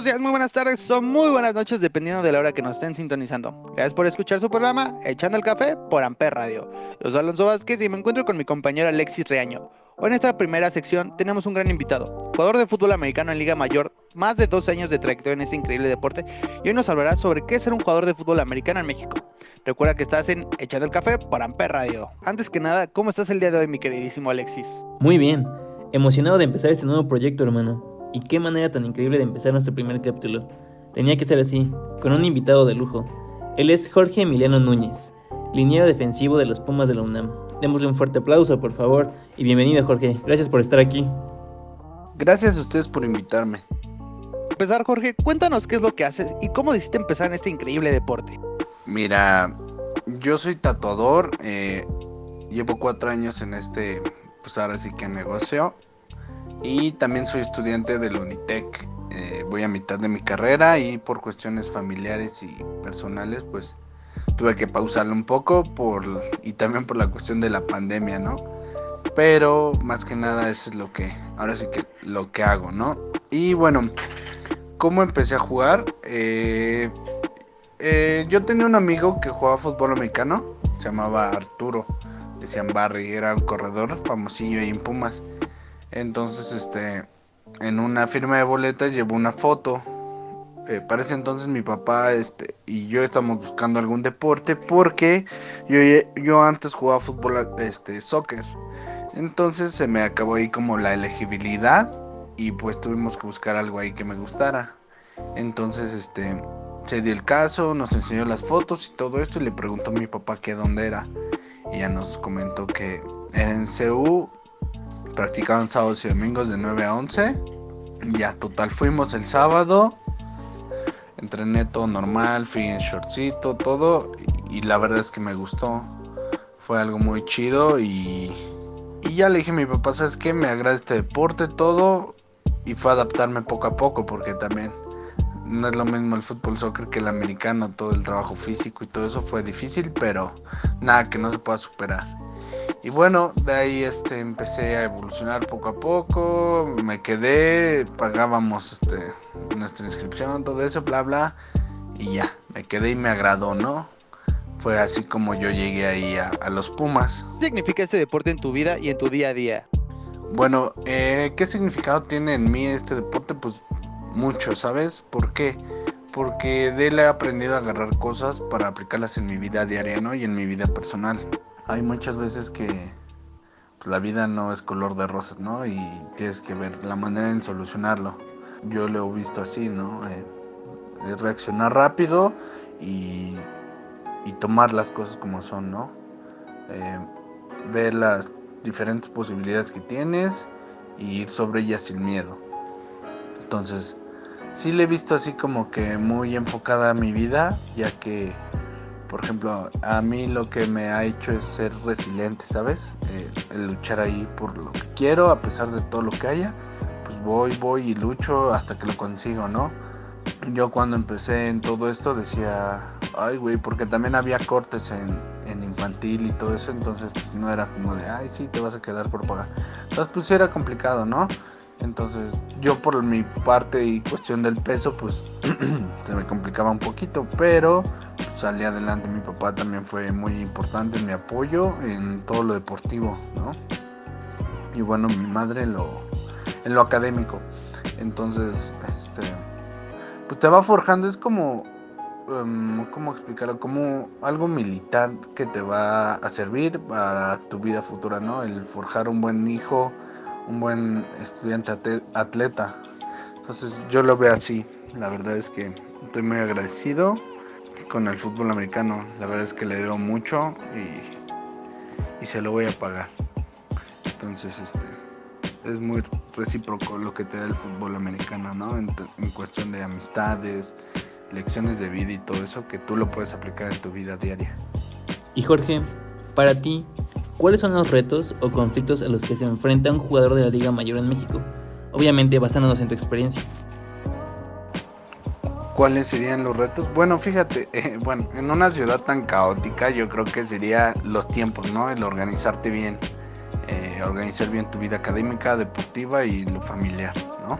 Buenos días, muy buenas tardes o muy buenas noches, dependiendo de la hora que nos estén sintonizando. Gracias por escuchar su programa Echando el Café por Amper Radio. Yo soy Alonso Vázquez y me encuentro con mi compañero Alexis Reaño. Hoy en esta primera sección tenemos un gran invitado, jugador de fútbol americano en Liga Mayor, más de 12 años de trayectoria en este increíble deporte, y hoy nos hablará sobre qué es ser un jugador de fútbol americano en México. Recuerda que estás en Echando el Café por Amper Radio. Antes que nada, ¿cómo estás el día de hoy, mi queridísimo Alexis? Muy bien, emocionado de empezar este nuevo proyecto, hermano. Y qué manera tan increíble de empezar nuestro primer capítulo. Tenía que ser así, con un invitado de lujo. Él es Jorge Emiliano Núñez, liniero defensivo de los Pumas de la UNAM. Démosle un fuerte aplauso, por favor, y bienvenido Jorge. Gracias por estar aquí. Gracias a ustedes por invitarme. Empezar, Jorge, cuéntanos qué es lo que haces y cómo decidiste empezar en este increíble deporte. Mira, yo soy tatuador, eh, llevo cuatro años en este, pues ahora sí que negocio. Y también soy estudiante del Unitec. Eh, voy a mitad de mi carrera y por cuestiones familiares y personales, pues tuve que pausarlo un poco por y también por la cuestión de la pandemia, ¿no? Pero más que nada eso es lo que, ahora sí que lo que hago, ¿no? Y bueno, ¿cómo empecé a jugar? Eh, eh, yo tenía un amigo que jugaba fútbol americano, se llamaba Arturo, decían Barry, era un corredor famosillo ahí en Pumas. Entonces, este, en una firma de boletas llevó una foto. Eh, para ese entonces mi papá este, y yo estamos buscando algún deporte porque yo, yo antes jugaba fútbol, este, soccer. Entonces se me acabó ahí como la elegibilidad y pues tuvimos que buscar algo ahí que me gustara. Entonces, este, se dio el caso, nos enseñó las fotos y todo esto y le preguntó a mi papá que dónde era. Y ya nos comentó que era en CU practicaban sábados y domingos de 9 a 11. Ya, total, fuimos el sábado. Entrené todo normal, fui en shortcito, todo. Y, la verdad es que me gustó. Fue algo muy chido y, y ya le dije a mi papá, ¿sabes qué? Me agrada este deporte, todo. Y fue adaptarme poco a poco porque también no es lo mismo el fútbol soccer que el americano, todo el trabajo físico y todo eso fue difícil, pero nada que no se pueda superar. Y bueno, de ahí este, empecé a evolucionar poco a poco, me quedé, pagábamos este, nuestra inscripción, todo eso, bla, bla, y ya, me quedé y me agradó, ¿no? Fue así como yo llegué ahí a, los Pumas. ¿Qué significa este deporte en tu vida y en tu día a día? Bueno, eh, ¿qué significado tiene en mí este deporte? Pues mucho, ¿sabes? ¿Por qué? Porque de él he aprendido a agarrar cosas para aplicarlas en mi vida diaria, ¿no? Y en mi vida personal hay muchas veces que pues, la vida no es color de rosas, ¿no? Y tienes que ver la manera en solucionarlo. Yo lo he visto así, ¿no? Eh, reaccionar rápido y, y, tomar las cosas como son, ¿no? Eh, ver las diferentes posibilidades que tienes y ir sobre ellas sin miedo. Entonces, sí le he visto así como que muy enfocada a mi vida, ya que por ejemplo, a mí lo que me ha hecho es ser resiliente, ¿sabes? Eh, el luchar ahí por lo que quiero, a pesar de todo lo que haya, pues voy, voy y lucho hasta que lo consigo, ¿no? Yo cuando empecé en todo esto decía, ay, güey, porque también había cortes en, en infantil y todo eso, entonces pues no era como de, ay, sí, te vas a quedar por pagar. Entonces pues era complicado, ¿no? Entonces yo por mi parte y cuestión del peso pues se me complicaba un poquito, pero pues, salí adelante. Mi papá también fue muy importante en mi apoyo en todo lo deportivo, ¿no? Y bueno, mi madre en lo, en lo académico. Entonces, este, pues te va forjando, es como, um, ¿cómo explicarlo? Como algo militar que te va a servir para tu vida futura, ¿no? El forjar un buen hijo un buen estudiante atleta. Entonces yo lo veo así. La verdad es que estoy muy agradecido con el fútbol americano. La verdad es que le debo mucho y, y se lo voy a pagar. Entonces este es muy recíproco lo que te da el fútbol americano, ¿no? En, en cuestión de amistades, lecciones de vida y todo eso que tú lo puedes aplicar en tu vida diaria. Y Jorge, para ti, ¿cuáles son los retos o conflictos a los que se enfrenta un jugador de la Liga Mayor en México? Obviamente basándonos en tu experiencia. ¿Cuáles serían los retos? Bueno, fíjate, eh, bueno, en una ciudad tan caótica yo creo que sería los tiempos, ¿no? El organizarte bien, eh, organizar bien tu vida académica, deportiva y lo familiar, ¿no?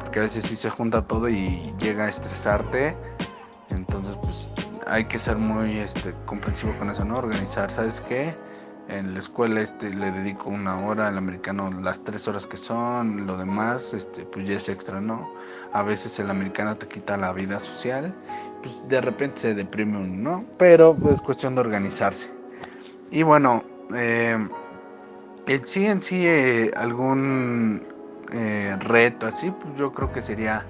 Porque a veces sí se junta todo y llega a estresarte, entonces pues hay que ser muy este, comprensivo con eso, ¿no? Organizar, ¿sabes qué? En la escuela este, le dedico una hora, al americano las tres horas que son, lo demás este, pues ya es extra, ¿no? A veces el americano te quita la vida social, pues de repente se deprime uno, ¿no? Pero pues, es cuestión de organizarse. Y bueno, eh, en sí en sí eh, algún eh, reto así, pues yo creo que sería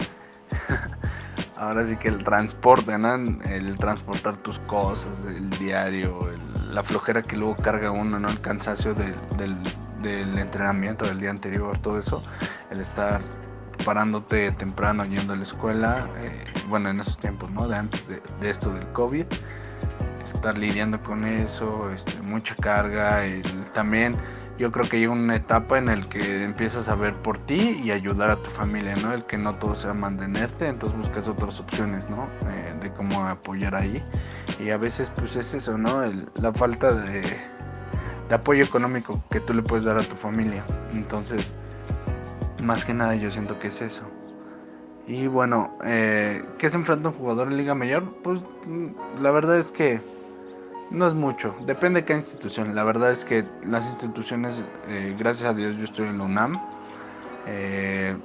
ahora sí que el transporte, ¿no? El transportar tus cosas, el diario, la flojera que luego carga uno, ¿no? El cansancio del, del, entrenamiento del día anterior, todo eso, el estar parándote temprano yendo a la escuela, eh, bueno, en esos tiempos, ¿no? De antes de, esto del COVID, estar lidiando con eso, este, mucha carga, el, también yo creo que llega una etapa en el que empiezas a ver por ti y ayudar a tu familia, ¿no? El que no todo sea mantenerte, entonces buscas otras opciones, ¿no? Eh, de cómo apoyar ahí. Y a veces pues es eso, ¿no? la falta de, de apoyo económico que tú le puedes dar a tu familia. Entonces, más que nada yo siento que es eso. Y bueno, eh, ¿qué se enfrenta un jugador en Liga Mayor? Pues mm, la verdad es que no es mucho, depende de qué institución. La verdad es que las instituciones, eh, gracias a Dios, yo estoy en la UNAM. Eh,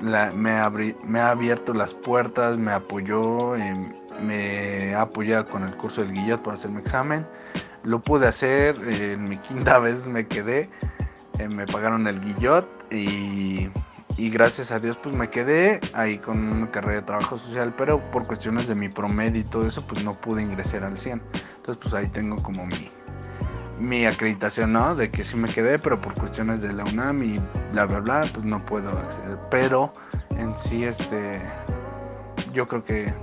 me, me, ha abierto las puertas, me apoyó, eh, me ha apoyado con el curso del Guillot para hacer mi examen. Lo pude hacer, en mi quinta vez me quedé, me pagaron el Guillot y, y, gracias a Dios pues me quedé ahí con una carrera de trabajo social, pero por cuestiones de mi promedio y todo eso pues no pude ingresar al 100. Entonces pues ahí tengo como mi, mi acreditación, ¿no? De que sí me quedé, pero por cuestiones de la UNAM y bla, bla, bla, pues no puedo acceder. Pero en sí, este, yo creo que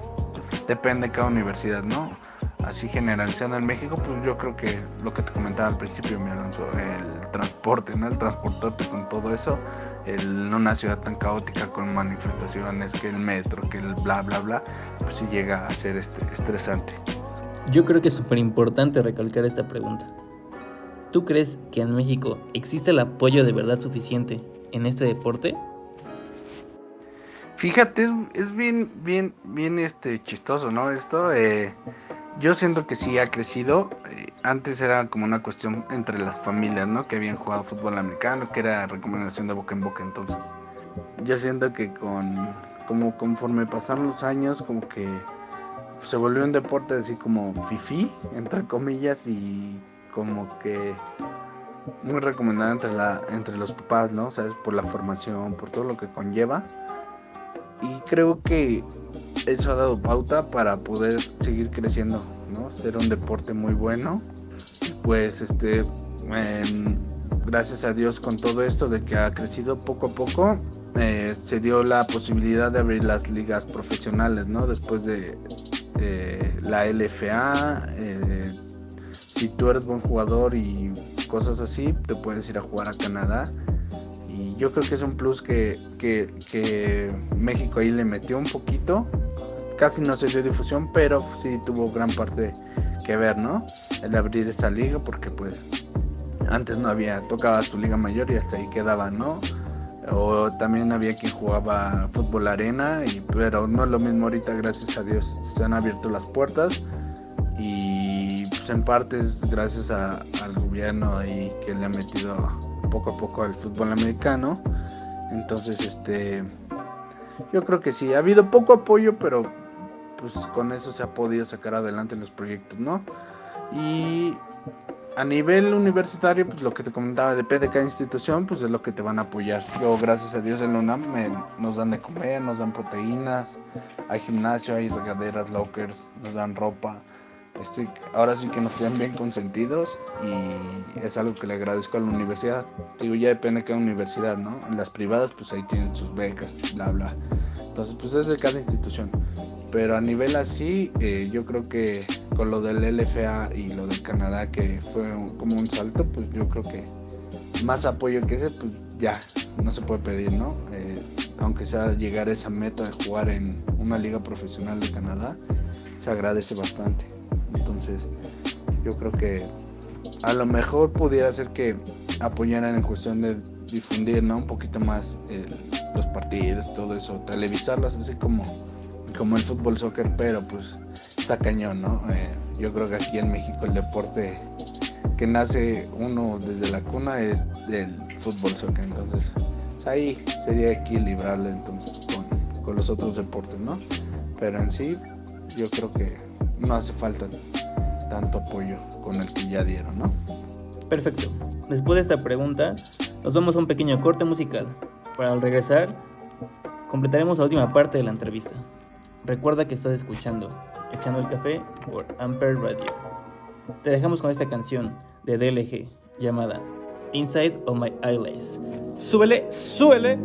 depende de cada universidad, ¿no? Así generalizando en México, pues yo creo que lo que te comentaba al principio, mi Alonso, el transporte, ¿no? El transportarte con todo eso, en una ciudad tan caótica con manifestaciones, que el metro, que el bla, bla, bla, pues sí llega a ser este, estresante. Yo creo que es súper importante recalcar esta pregunta. ¿Tú crees que en México existe el apoyo de verdad suficiente en este deporte? Fíjate, es, bien, bien, bien este chistoso, ¿no? Esto, eh, yo siento que sí ha crecido. Eh, antes era como una cuestión entre las familias, ¿no? Que habían jugado fútbol americano, que era recomendación de boca en boca. Entonces, yo siento que con, como conforme pasaron los años, como que se volvió un deporte así como fifi, entre comillas, y como que muy recomendado entre, la, entre los papás, ¿no? ¿Sabes? Por la formación, por todo lo que conlleva. Y creo que eso ha dado pauta para poder seguir creciendo, ¿no? Ser un deporte muy bueno. Pues este, gracias a Dios con todo esto de que ha crecido poco a poco, eh, se dio la posibilidad de abrir las ligas profesionales, ¿no? Después de, la LFA. Eh, si tú eres buen jugador y cosas así, te puedes ir a jugar a Canadá. Y yo creo que es un plus que, México ahí le metió un poquito. Casi no se dio difusión, pero sí tuvo gran parte que ver, ¿no? El abrir esta liga, porque pues antes no había, tocabas tu liga mayor y hasta ahí quedaba, ¿no? O también había quien jugaba fútbol arena, y, pero no es lo mismo ahorita, gracias a Dios, se han abierto las puertas y pues en parte es gracias al gobierno ahí que le ha metido poco a poco al fútbol americano. Entonces, este, yo creo que sí, ha habido poco apoyo, pero pues con eso se ha podido sacar adelante los proyectos, ¿no? Y a nivel universitario, pues lo que te comentaba, depende de cada institución, pues es lo que te van a apoyar. Yo, gracias a Dios, en la UNAM nos dan de comer, nos dan proteínas, hay gimnasio, hay regaderas, lockers, nos dan ropa. Estoy, ahora sí que nos tienen bien consentidos y es algo que le agradezco a la universidad. Digo, ya depende de cada universidad, ¿no? En las privadas, pues ahí tienen sus becas, bla, bla. Entonces, pues es de cada institución. Pero a nivel así, eh, yo creo que con lo del LFA y lo del Canadá, que fue como un salto, pues yo creo que más apoyo que ese, pues ya, no se puede pedir, ¿no? Eh, aunque sea llegar a esa meta de jugar en una liga profesional de Canadá, se agradece bastante. Entonces, yo creo que a lo mejor pudiera ser que apoyaran en cuestión de difundir, ¿no? Un poquito más los partidos, todo eso, televisarlas así como, como el fútbol soccer, pero pues está cañón, ¿no? Eh, yo creo que aquí en México el deporte que nace uno desde la cuna es del fútbol soccer, entonces pues, ahí sería equilibrarle entonces con, con los otros deportes, ¿no? Pero en sí yo creo que no hace falta tanto apoyo con el que ya dieron, ¿no? Perfecto. Después de esta pregunta, nos vamos a un pequeño corte musical. Para al regresar, completaremos la última parte de la entrevista. Recuerda que estás escuchando Echando el Café por Ampere Radio. Te dejamos con esta canción de DLG llamada Inside of My Eyelids. ¡Súbele, súbele!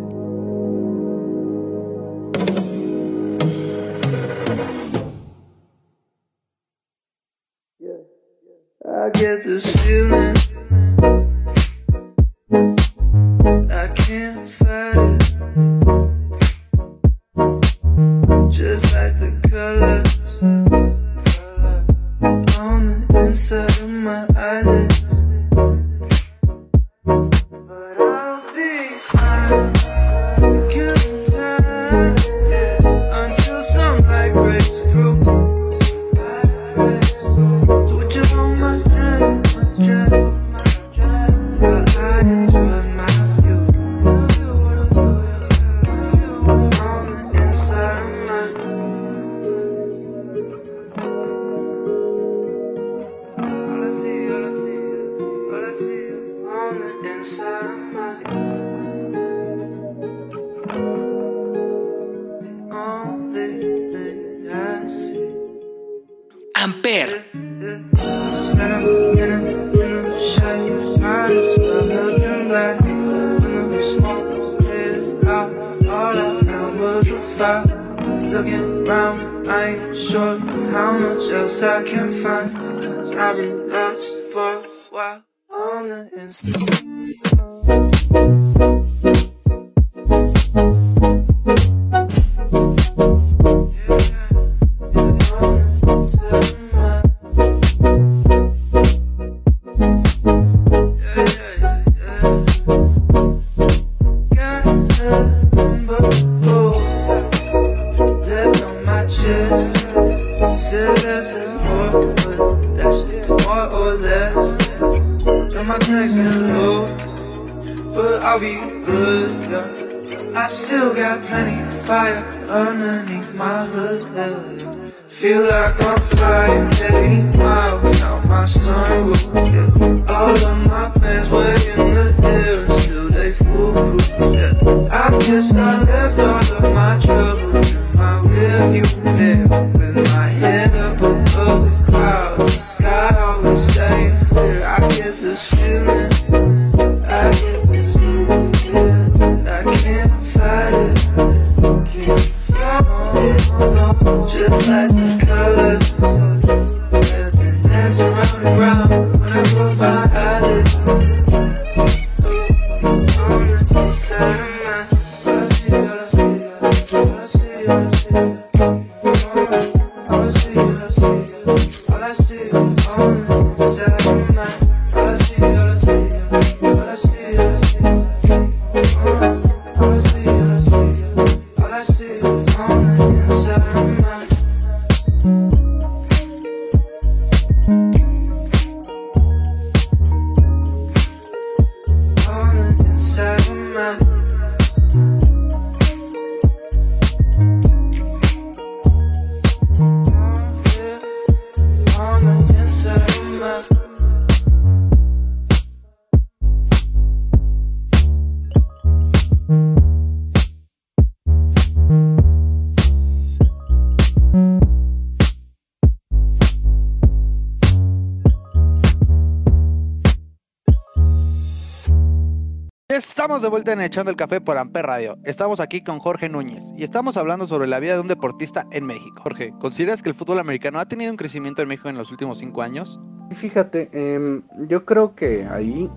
De vuelta en Echando el Café por Amper Radio. Estamos aquí con Jorge Núñez y estamos hablando sobre la vida de un deportista en México. Jorge, ¿consideras que el fútbol americano ha tenido un crecimiento en México en los últimos cinco años? Fíjate, em, yo creo que ahí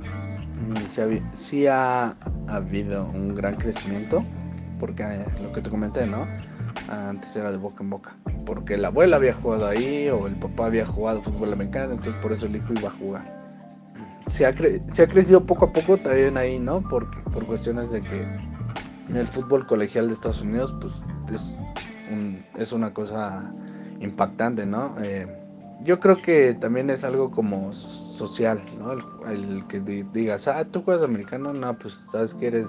mm, sí, ha, habido un gran crecimiento, porque eh, lo que te comenté, ¿no? Antes era de boca en boca, porque la abuela había jugado ahí o el papá había jugado fútbol americano, entonces por eso el hijo iba a jugar se ha, crecido poco a poco también ahí, ¿no? Porque, por cuestiones de que en el fútbol colegial de Estados Unidos, pues es, es una cosa impactante, ¿no? Eh, yo creo que también es algo como social, ¿no? El, que digas, ah, tú juegas americano, no, pues sabes que eres,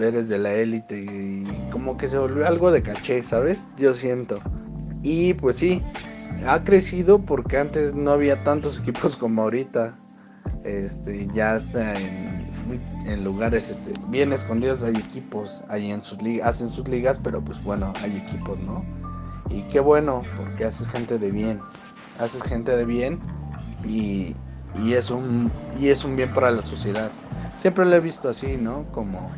eres de la élite y como que se volvió algo de caché, ¿sabes? Yo siento. Y pues sí, ha crecido porque antes no había tantos equipos como ahorita. Este, ya está en, lugares este, bien escondidos hay equipos, hay en sus ligas, hacen sus ligas, pero pues bueno, hay equipos, ¿no? Y qué bueno, porque haces gente de bien, haces gente de bien y, es un y es un bien para la sociedad. Siempre lo he visto así, ¿no? Como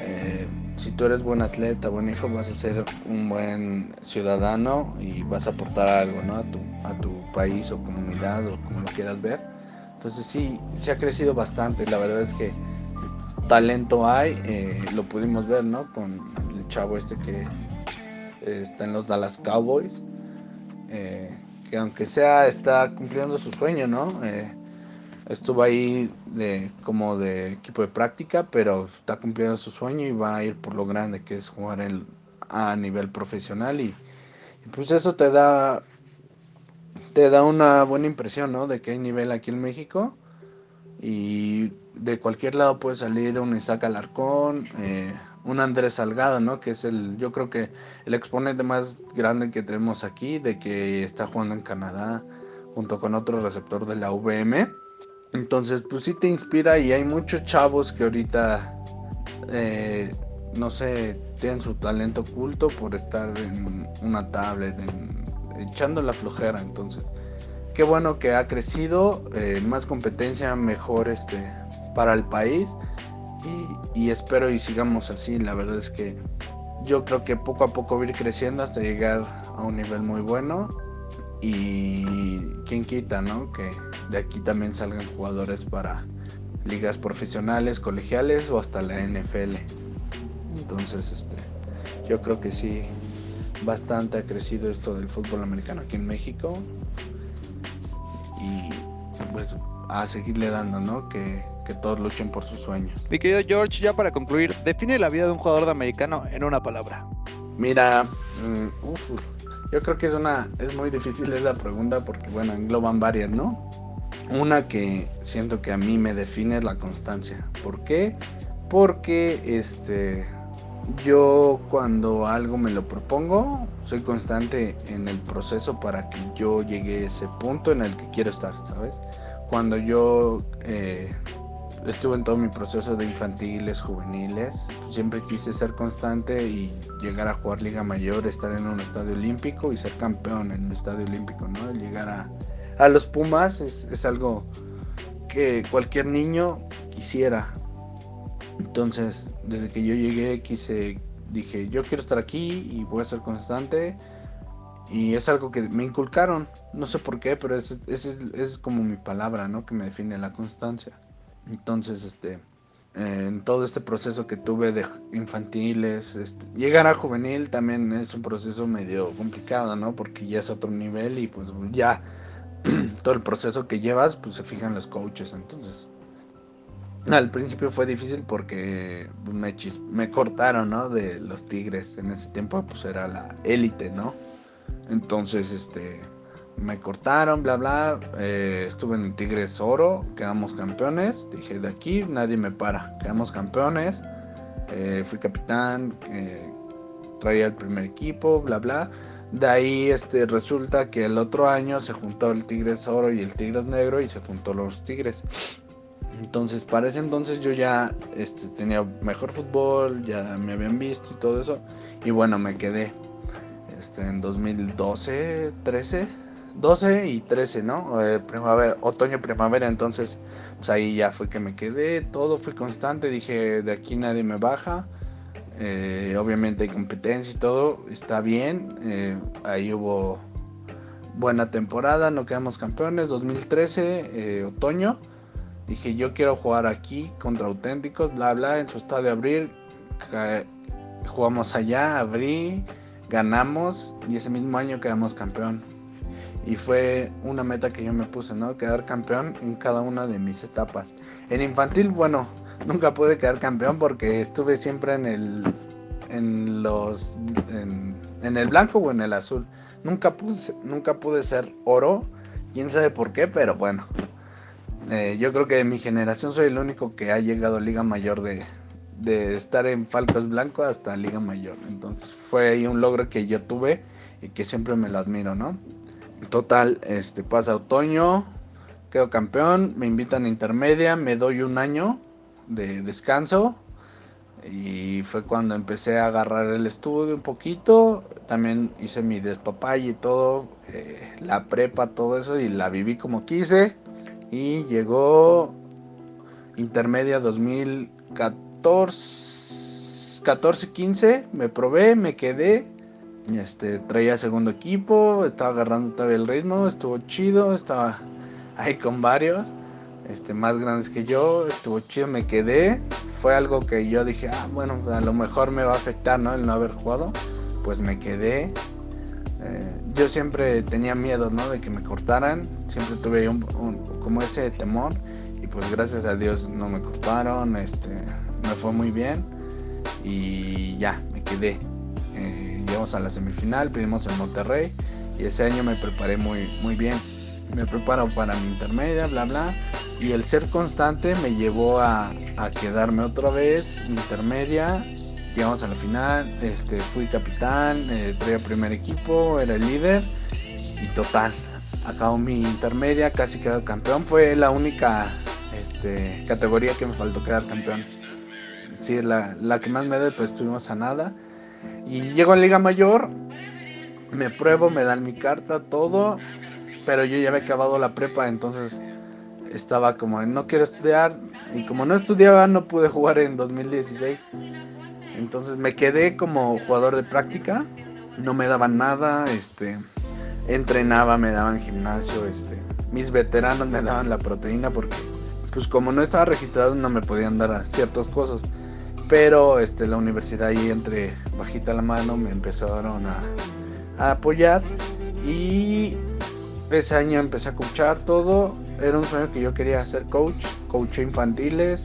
eh, si tú eres buen atleta, buen hijo, vas a ser un buen ciudadano y vas a aportar algo, ¿no? A tu, a tu país o comunidad o como lo quieras ver. Entonces sí, se ha crecido bastante. La verdad es que talento hay, eh, lo pudimos ver, ¿no? Con el chavo este que está en los Dallas Cowboys, eh, que aunque sea está cumpliendo su sueño, ¿no? Eh, estuvo ahí de, como de equipo de práctica, pero está cumpliendo su sueño y va a ir por lo grande que es jugar a nivel profesional y, y pues eso te da te da una buena impresión, ¿no? De que hay nivel aquí en México. Y de cualquier lado puede salir un Isaac Alarcón, eh, un Andrés Salgado, ¿no? Que es el, yo creo que el exponente más grande que tenemos aquí, de que está jugando en Canadá junto con otro receptor de la VM. Entonces, pues sí te inspira y hay muchos chavos que ahorita, eh, no sé, tienen su talento oculto por estar en una tablet, en echando la flojera. Entonces, qué bueno que ha crecido, eh, más competencia, mejor este, para el país. Y, espero y sigamos así. La verdad es que yo creo que poco a poco va a ir creciendo hasta llegar a un nivel muy bueno. Y quién quita, ¿no? Que de aquí también salgan jugadores para ligas profesionales, colegiales o hasta la NFL. Entonces, este, yo creo que sí, bastante ha crecido esto del fútbol americano aquí en México. Y pues a seguirle dando, ¿no? Que, todos luchen por sus sueños. Mi querido George, ya para concluir, define la vida de un jugador de americano en una palabra. Mira, mm, yo creo que es una, es muy difícil esa pregunta porque bueno, engloban varias, ¿no? Una que siento que a mí me define es la constancia. ¿Por qué? Porque este yo cuando algo me lo propongo, soy constante en el proceso para que yo llegue a ese punto en el que quiero estar, ¿sabes? Cuando yo eh, estuve en todo mi proceso de infantiles, juveniles, siempre quise ser constante y llegar a jugar Liga Mayor, estar en un estadio olímpico y ser campeón en un estadio olímpico, ¿no? Llegar a, a los Pumas es, es algo que cualquier niño quisiera, entonces, desde que yo llegué, quise, dije, yo quiero estar aquí y voy a ser constante. Y es algo que me inculcaron, no sé por qué, pero es, es, es como mi palabra, ¿no? Que me define la constancia. Entonces, este, en todo este proceso que tuve de infantiles, este, llegar a juvenil también es un proceso medio complicado, ¿no? Porque ya es otro nivel y pues ya todo el proceso que llevas, pues se fijan los coaches, entonces al principio fue difícil porque me, cortaron, ¿no? De los Tigres. En ese tiempo, pues era la élite, ¿no? Entonces, este, me cortaron, bla, bla. Eh, estuve en Tigres Oro, quedamos campeones. Dije, de aquí nadie me para. Quedamos campeones. Eh, fui capitán, eh, traía el primer equipo, bla, bla. De ahí este, resulta que el otro año se juntó el Tigres Oro y el Tigres Negro y se juntó los Tigres. Entonces, para ese entonces yo ya este, tenía mejor fútbol, ya me habían visto y todo eso. Y bueno, me quedé este, en 2012, 13, 12 y 13, ¿no? Eh, primavera, otoño, primavera, entonces pues ahí ya fue que me quedé, todo fue constante, dije de aquí nadie me baja, eh, obviamente hay competencia y todo, está bien, eh, ahí hubo buena temporada, no quedamos campeones, 2013, otoño, dije yo quiero jugar aquí contra auténticos, bla bla, en su estadio abrir, jugamos allá, abrí, ganamos y ese mismo año quedamos campeón y fue una meta que yo me puse, ¿no? Quedar campeón en cada una de mis etapas. En infantil, bueno, nunca pude quedar campeón porque estuve siempre en el en los en, el blanco o en el azul. Nunca pude, nunca pude ser oro, quién sabe por qué, pero bueno. Eh, yo creo que de mi generación soy el único que ha llegado a Liga Mayor de, de estar en Falcos Blanco hasta Liga Mayor. Entonces fue ahí un logro que yo tuve y que siempre me lo admiro, ¿no? Total, este pasa otoño, quedo campeón, me invitan a intermedia, me doy un año de descanso y fue cuando empecé a agarrar el estudio un poquito. También hice mi despapay y todo, eh, la prepa, todo eso y la viví como quise. Y llegó intermedia 2014, 14, 15, me probé, me quedé este, traía segundo equipo, estaba agarrando todavía el ritmo, estuvo chido, estaba ahí con varios, este, más grandes que yo, estuvo chido, me quedé. Fue algo que yo dije, ah, bueno, a lo mejor me va a afectar, ¿no? El no haber jugado. Pues me quedé. Eh, yo siempre tenía miedo, ¿no? De que me cortaran. Siempre tuve un, como ese temor. Y pues gracias a Dios no me cortaron. Este, me fue muy bien. Y ya, me quedé. Eh, llegamos a la semifinal, pedimos en Monterrey y ese año me preparé muy, muy bien. Me preparo para mi intermedia, bla, bla. Y el ser constante me llevó a, a quedarme otra vez, intermedia. Llegamos a la final, este, fui capitán, eh, traía primer equipo, era el líder y total. Acabo mi intermedia, casi quedó campeón. Fue la única este, categoría que me faltó quedar campeón. Sí, la, la que más me dio, pues estuvimos a nada. Y llego a Liga Mayor, me pruebo, me dan mi carta, todo, pero yo ya había acabado la prepa, entonces estaba como, no quiero estudiar, y como no estudiaba, no pude jugar en 2016. Entonces me quedé como jugador de práctica, no me daban nada, este, entrenaba, me daban gimnasio, este, mis veteranos me daban la proteína porque, pues como no estaba registrado, no me podían dar ciertas cosas. Pero este, la universidad ahí entre bajita la mano me empezaron a, apoyar y ese año empecé a coachar todo. Era un sueño que yo quería ser coach, coach infantiles,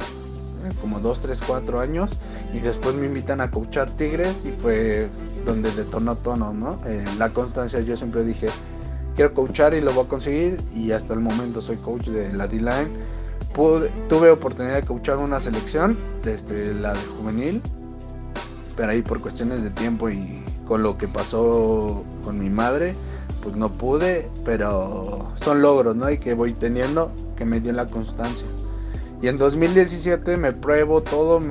como 2, 3, 4 años. Y después me invitan a coachar Tigres y fue donde detonó todo, ¿no? Eh, la constancia, yo siempre dije, quiero coachar y lo voy a conseguir. Y hasta el momento soy coach de la D-Line tuve oportunidad de coachar una selección, desde la de juvenil, pero ahí por cuestiones de tiempo y con lo que pasó con mi madre, pues no pude, pero son logros, ¿no? Y que voy teniendo, que me dio la constancia. Y en 2017 me pruebo todo,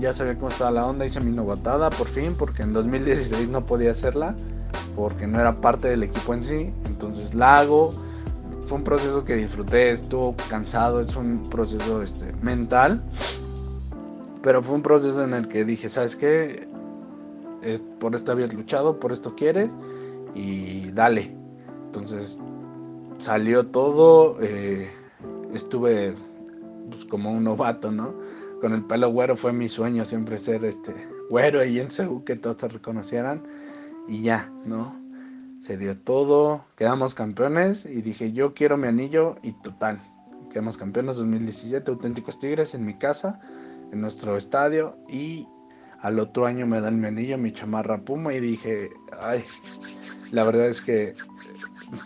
ya sabía cómo estaba la onda, hice mi novatada por fin, porque en 2016 no podía hacerla, porque no era parte del equipo en sí, entonces la hago fue un proceso que disfruté, estuvo cansado, es un proceso este, mental, pero fue un proceso en el que dije, ¿sabes qué? Es, por esto habías luchado, por esto quieres y dale. Entonces salió todo, eh, estuve pues, como un novato, ¿no? Con el pelo güero fue mi sueño siempre ser este güero y en que todos te reconocieran y ya, ¿no? se dio todo, quedamos campeones y dije yo quiero mi anillo y total, quedamos campeones 2017, auténticos Tigres en mi casa, en nuestro estadio y al otro año me dan mi anillo, mi chamarra Puma y dije, ay, la verdad es que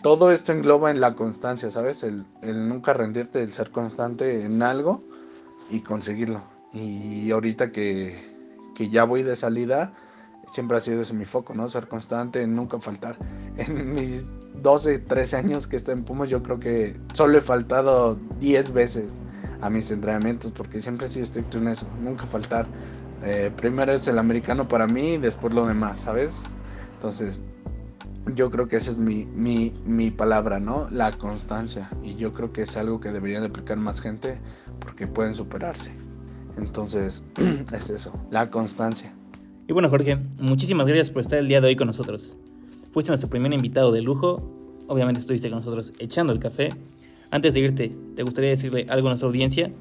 todo esto engloba en la constancia, ¿sabes? El, el nunca rendirte, el ser constante en algo y conseguirlo. Y ahorita que, que ya voy de salida, siempre ha sido ese mi foco, ¿no? Ser constante, nunca faltar. En mis 12, 13 años que estoy en Pumas, yo creo que solo he faltado 10 veces a mis entrenamientos porque siempre he sido estricto en eso, nunca faltar. Eh, primero es el americano para mí y después lo demás, ¿sabes? Entonces, yo creo que esa es mi, mi, mi, palabra, ¿no? La constancia. Y yo creo que es algo que deberían de aplicar más gente porque pueden superarse. Entonces, es eso, la constancia. Y bueno, Jorge, muchísimas gracias por estar el día de hoy con nosotros. Fuiste nuestro primer invitado de lujo. Obviamente estuviste con nosotros echando el café. Antes de irte, ¿te gustaría decirle algo a nuestra audiencia?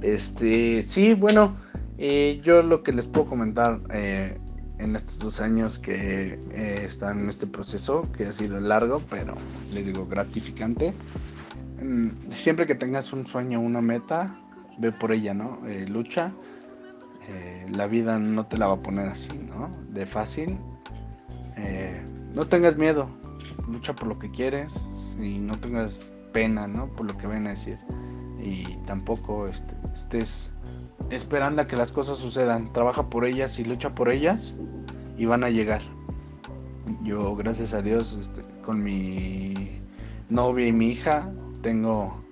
Este, sí, bueno, eh, yo lo que les puedo comentar eh, en estos dos años que eh, están en este proceso, que ha sido largo, pero les digo gratificante. Mm, siempre que tengas un sueño, una meta, ve por ella, ¿no? Eh, lucha. Eh, la vida no te la va a poner así, ¿no? De fácil. no tengas miedo, lucha por lo que quieres y no tengas pena, ¿no? Por lo que ven a decir. Y tampoco este, estés esperando a que las cosas sucedan. Trabaja por ellas y lucha por ellas y van a llegar. Yo, gracias a Dios, este, con mi novia y mi hija, tengo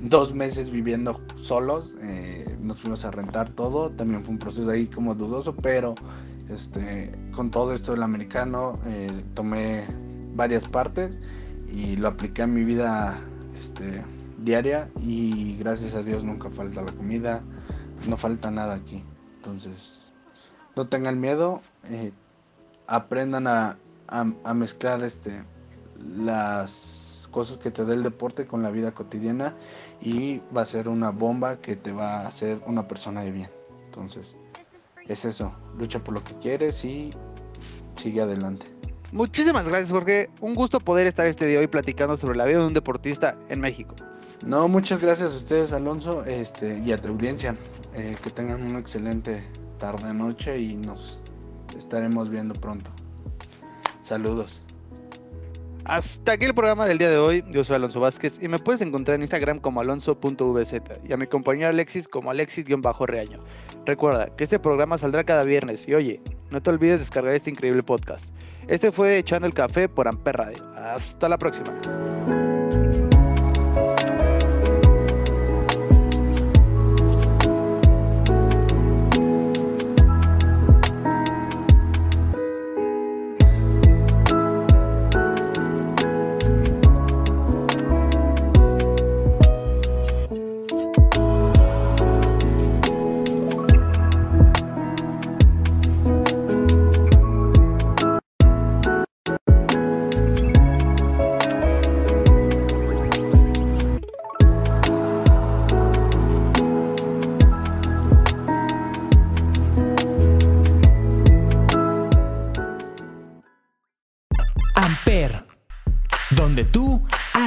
dos meses viviendo solos. Eh, nos fuimos a rentar todo. También fue un proceso ahí como dudoso, pero este, con todo esto del americano, eh, tomé varias partes y lo apliqué a mi vida este, diaria y gracias a Dios nunca falta la comida, no falta nada aquí. Entonces, no tengan miedo, eh, aprendan a, a, mezclar este, las cosas que te da el deporte con la vida cotidiana y va a ser una bomba que te va a hacer una persona de bien. Entonces, es eso, lucha por lo que quieres y sigue adelante. Muchísimas gracias Jorge, un gusto poder estar este día hoy platicando sobre la vida de un deportista en México. No, muchas gracias a ustedes Alonso este, y a tu audiencia. Eh, que tengan una excelente tarde noche y nos estaremos viendo pronto. Saludos. Hasta aquí el programa del día de hoy. Yo soy Alonso Vázquez y me puedes encontrar en Instagram como alonso.vz y a mi compañero Alexis como alexis-reaño. Recuerda que este programa saldrá cada viernes y oye, no te olvides descargar este increíble podcast. Este fue Echando el Café por Amper Radio. Hasta la próxima.